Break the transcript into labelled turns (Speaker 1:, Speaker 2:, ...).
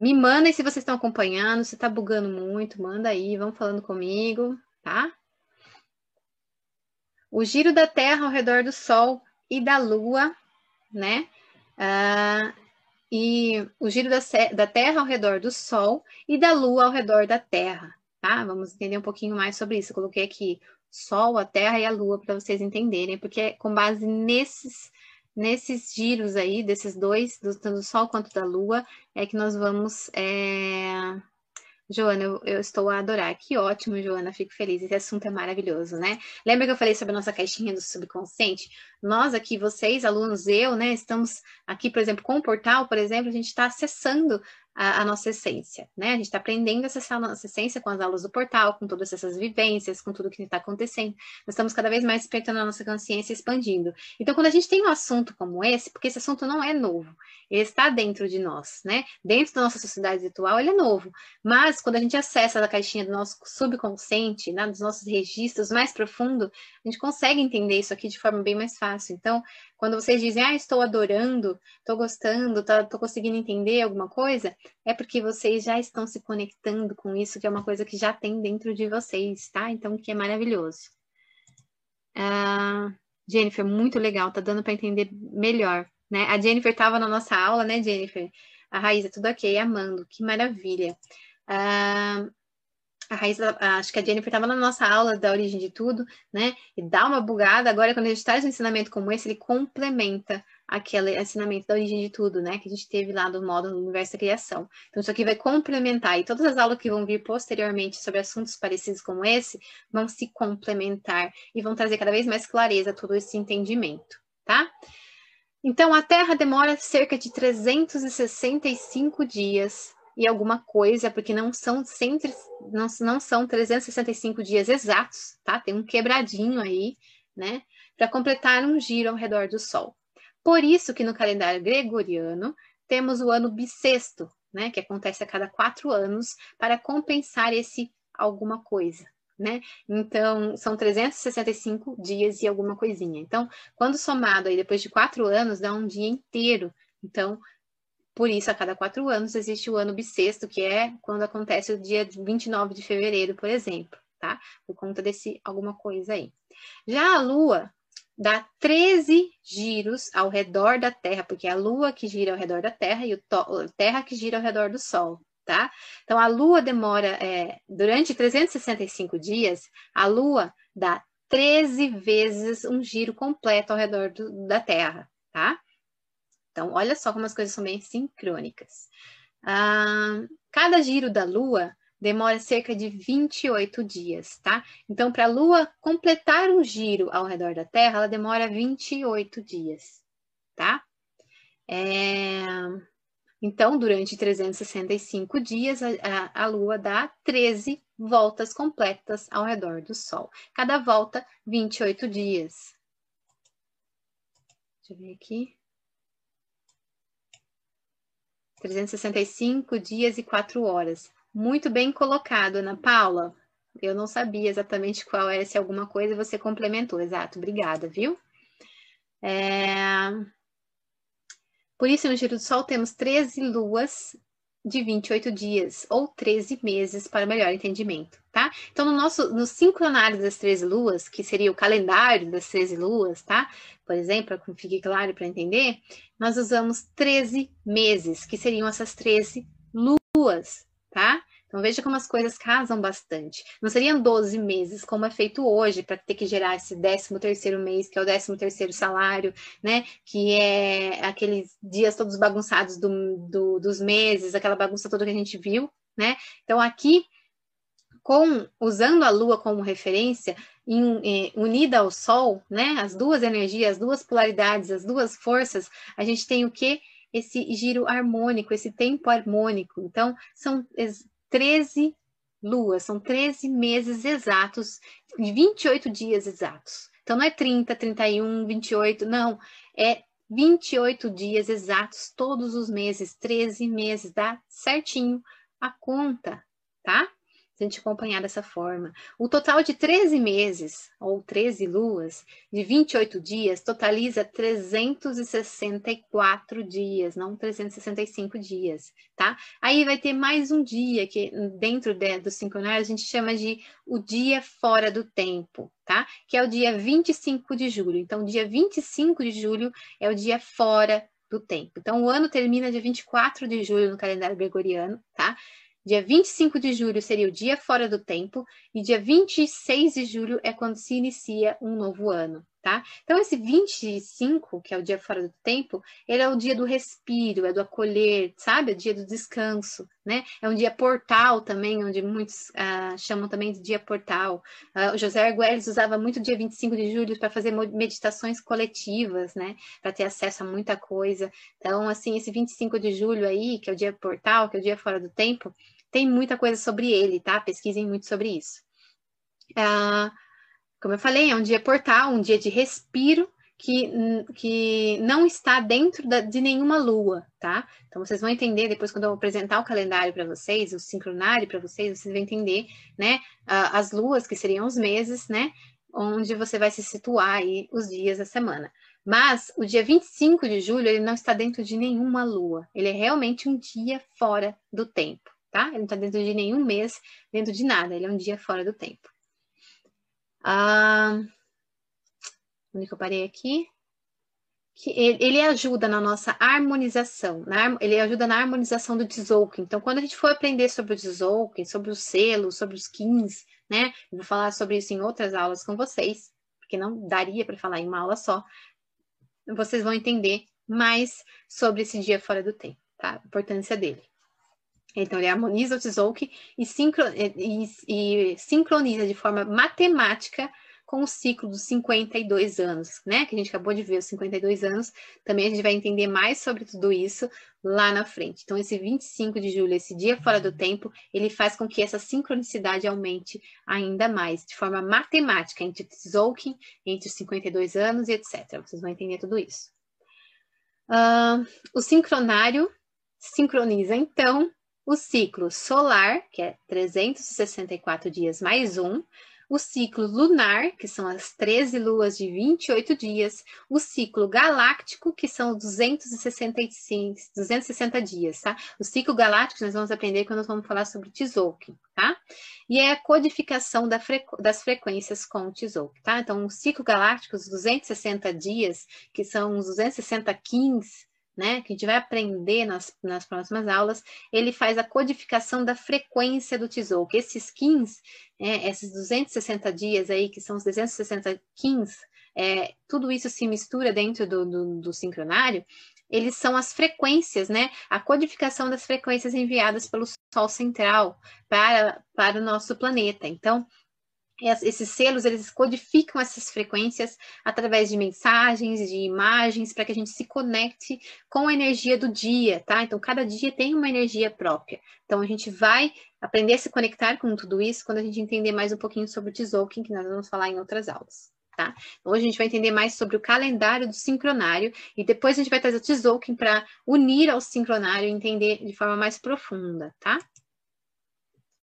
Speaker 1: Me mandem se vocês estão acompanhando, se está bugando muito, manda aí, vão falando comigo, tá? O giro da Terra ao redor do Sol e da Lua, né? Ah, e o giro da, da Terra ao redor do Sol e da Lua ao redor da Terra, tá? Vamos entender um pouquinho mais sobre isso. Eu coloquei aqui Sol, a Terra e a Lua para vocês entenderem, porque é com base nesses nesses giros aí, desses dois, do, tanto do Sol quanto da Lua, é que nós vamos é, Joana, eu, eu, estou a adorar. Que ótimo, Joana, fico feliz. Esse assunto é maravilhoso, né? Lembra que eu falei sobre a nossa caixinha do subconsciente? Nós aqui, vocês, alunos, eu, né, estamos aqui, por exemplo, com o portal, por exemplo, a gente está acessando a, a, nossa essência, né? A gente está aprendendo a acessar a nossa essência com as aulas do portal, com todas essas vivências, com tudo que está acontecendo. Nós estamos cada vez mais despertando a nossa consciência expandindo. Então, quando a gente tem um assunto como esse, porque esse assunto não é novo, ele está dentro de nós, né? Dentro da nossa sociedade atual, ele é novo. Mas quando a gente acessa a caixinha do nosso subconsciente, né, dos nossos registros mais profundos, a gente consegue entender isso aqui de forma bem mais fácil. Então, quando vocês dizem, ah, estou adorando, estou gostando, estou tá, conseguindo entender alguma coisa, é porque vocês já estão se conectando com isso, que é uma coisa que já tem dentro de vocês, tá? Então, que é maravilhoso. Ah, Jennifer, muito legal, tá dando para entender melhor, né? A Jennifer estava na nossa aula, né, Jennifer? A Raíza, tudo ok, amando, que maravilha. Ah, a Raíssa, acho que a Jennifer estava na nossa aula da origem de tudo, né? E dá uma bugada. Agora, quando a gente traz um ensinamento como esse, ele complementa aquele ensinamento da origem de tudo, né? Que a gente teve lá do modo do universo da criação. Então, isso aqui vai complementar. E todas as aulas que vão vir posteriormente sobre assuntos parecidos como esse vão se complementar e vão trazer cada vez mais clareza todo esse entendimento, tá? Então, a Terra demora cerca de 365 dias e alguma coisa, porque não são sempre, não, não são 365 dias exatos, tá? Tem um quebradinho aí, né? Para completar um giro ao redor do Sol. Por isso que no calendário gregoriano temos o ano bissexto, né? Que acontece a cada quatro anos para compensar esse alguma coisa, né? Então, são 365 dias e alguma coisinha. Então, quando somado aí depois de quatro anos, dá um dia inteiro. Então, por isso, a cada quatro anos existe o ano bissexto, que é quando acontece o dia 29 de fevereiro, por exemplo, tá? Por conta desse alguma coisa aí. Já a Lua dá 13 giros ao redor da Terra, porque é a Lua que gira ao redor da Terra e a Terra que gira ao redor do Sol, tá? Então, a Lua demora, é, durante 365 dias, a Lua dá 13 vezes um giro completo ao redor do, da Terra, tá? Então, olha só como as coisas são bem sincrônicas. Ah, cada giro da Lua demora cerca de 28 dias, tá? Então, para a Lua completar um giro ao redor da Terra, ela demora 28 dias, tá? É... Então, durante 365 dias, a, a, a, Lua dá 13 voltas completas ao redor do Sol. Cada volta, 28 dias. Deixa eu ver aqui. 365 dias e 4 horas. Muito bem colocado, Ana Paula. Eu não sabia exatamente qual era, se alguma coisa você complementou. Exato, obrigada, viu? É... Por isso, no Giro do Sol, temos 13 luas de 28 dias, ou 13 meses, para melhor entendimento, tá? Então, no nosso, no sincronário das 13 luas, que seria o calendário das 13 luas, tá? Por exemplo, para que fique claro para entender, nós usamos 13 meses, que seriam essas 13 luas, tá? Então veja como as coisas casam bastante. Não seriam 12 meses, como é feito hoje, para ter que gerar esse 13 terceiro mês, que é o 13 terceiro salário, né? Que é aqueles dias todos bagunçados do, do, dos meses, aquela bagunça toda que a gente viu, né? Então aqui, com usando a Lua como referência, em, unida ao Sol, né? As duas energias, as duas polaridades, as duas forças, a gente tem o que? Esse giro harmônico, esse tempo harmônico. Então, são 13 luas, são 13 meses exatos, 28 dias exatos. Então não é 30, 31, 28, não, é 28 dias exatos todos os meses, 13 meses, dá certinho a conta, tá? A gente acompanhar dessa forma. O total de 13 meses, ou 13 luas, de 28 dias, totaliza 364 dias, não 365 dias, tá? Aí vai ter mais um dia que dentro de, do sincronário a gente chama de o dia fora do tempo, tá? Que é o dia 25 de julho. Então, dia 25 de julho é o dia fora do tempo. Então, o ano termina dia 24 de julho no calendário gregoriano, tá? Dia 25 de julho seria o dia fora do tempo, e dia 26 de julho é quando se inicia um novo ano tá? Então, esse 25, que é o dia fora do tempo, ele é o dia do respiro, é do acolher, sabe? É o dia do descanso, né? É um dia portal também, onde muitos ah, chamam também de dia portal. Ah, o José Arguelles usava muito o dia 25 de julho para fazer meditações coletivas, né? Para ter acesso a muita coisa. Então, assim, esse 25 de julho aí, que é o dia portal, que é o dia fora do tempo, tem muita coisa sobre ele, tá? Pesquisem muito sobre isso. Ah, como eu falei, é um dia portal, um dia de respiro que, que não está dentro da, de nenhuma lua, tá? Então vocês vão entender depois quando eu apresentar o calendário para vocês, o sincronário para vocês, vocês vão entender, né? As luas que seriam os meses, né? Onde você vai se situar aí os dias da semana. Mas o dia 25 de julho ele não está dentro de nenhuma lua. Ele é realmente um dia fora do tempo, tá? Ele não está dentro de nenhum mês, dentro de nada. Ele é um dia fora do tempo. Ah, onde que eu parei aqui? Que ele ajuda na nossa harmonização, na, ele ajuda na harmonização do Tzolk'in. Então, quando a gente for aprender sobre o Tzolk'in, sobre os selos, sobre os kins, né? Eu vou falar sobre isso em outras aulas com vocês, porque não daria para falar em uma aula só. Vocês vão entender mais sobre esse dia fora do tempo, tá? A importância dele. Então, ele harmoniza o Tzolk'in e, sincro, e, e, sincroniza de forma matemática com o ciclo dos 52 anos, né? Que a gente acabou de ver os 52 anos. Também a gente vai entender mais sobre tudo isso lá na frente. Então, esse 25 de julho, esse dia fora do tempo, ele faz com que essa sincronicidade aumente ainda mais, de forma matemática, entre Tzolk'in, entre os 52 anos e etc. Vocês vão entender tudo isso. Uh, o sincronário sincroniza, então, o ciclo solar, que é 364 dias mais um, o ciclo lunar, que são as 13 luas de 28 dias, o ciclo galáctico, que são 265, 260 dias, tá? O ciclo galáctico nós vamos aprender quando nós vamos falar sobre Tzolk'in, tá? E é a codificação da frequ das frequências com o Tzolk'in, tá? Então, o ciclo galáctico, os 260 dias, que são os 260 kins, né, que a gente vai aprender nas, nas próximas aulas, ele faz a codificação da frequência do Tzolk'in. Esses skins, é, esses 260 dias aí, que são os 260 kins, é, tudo isso se mistura dentro do, do, do sincronário, eles são as frequências, né? A codificação das frequências enviadas pelo Sol central para, para o nosso planeta. Então, esses selos eles codificam essas frequências através de mensagens, de imagens, para que a gente se conecte com a energia do dia, tá? Então, cada dia tem uma energia própria. Então, a gente vai aprender a se conectar com tudo isso quando a gente entender mais um pouquinho sobre o Tzolk'in, que nós vamos falar em outras aulas. Tá? Hoje a gente vai entender mais sobre o calendário do sincronário e depois a gente vai trazer o Tzolk'in para unir ao sincronário e entender de forma mais profunda, tá?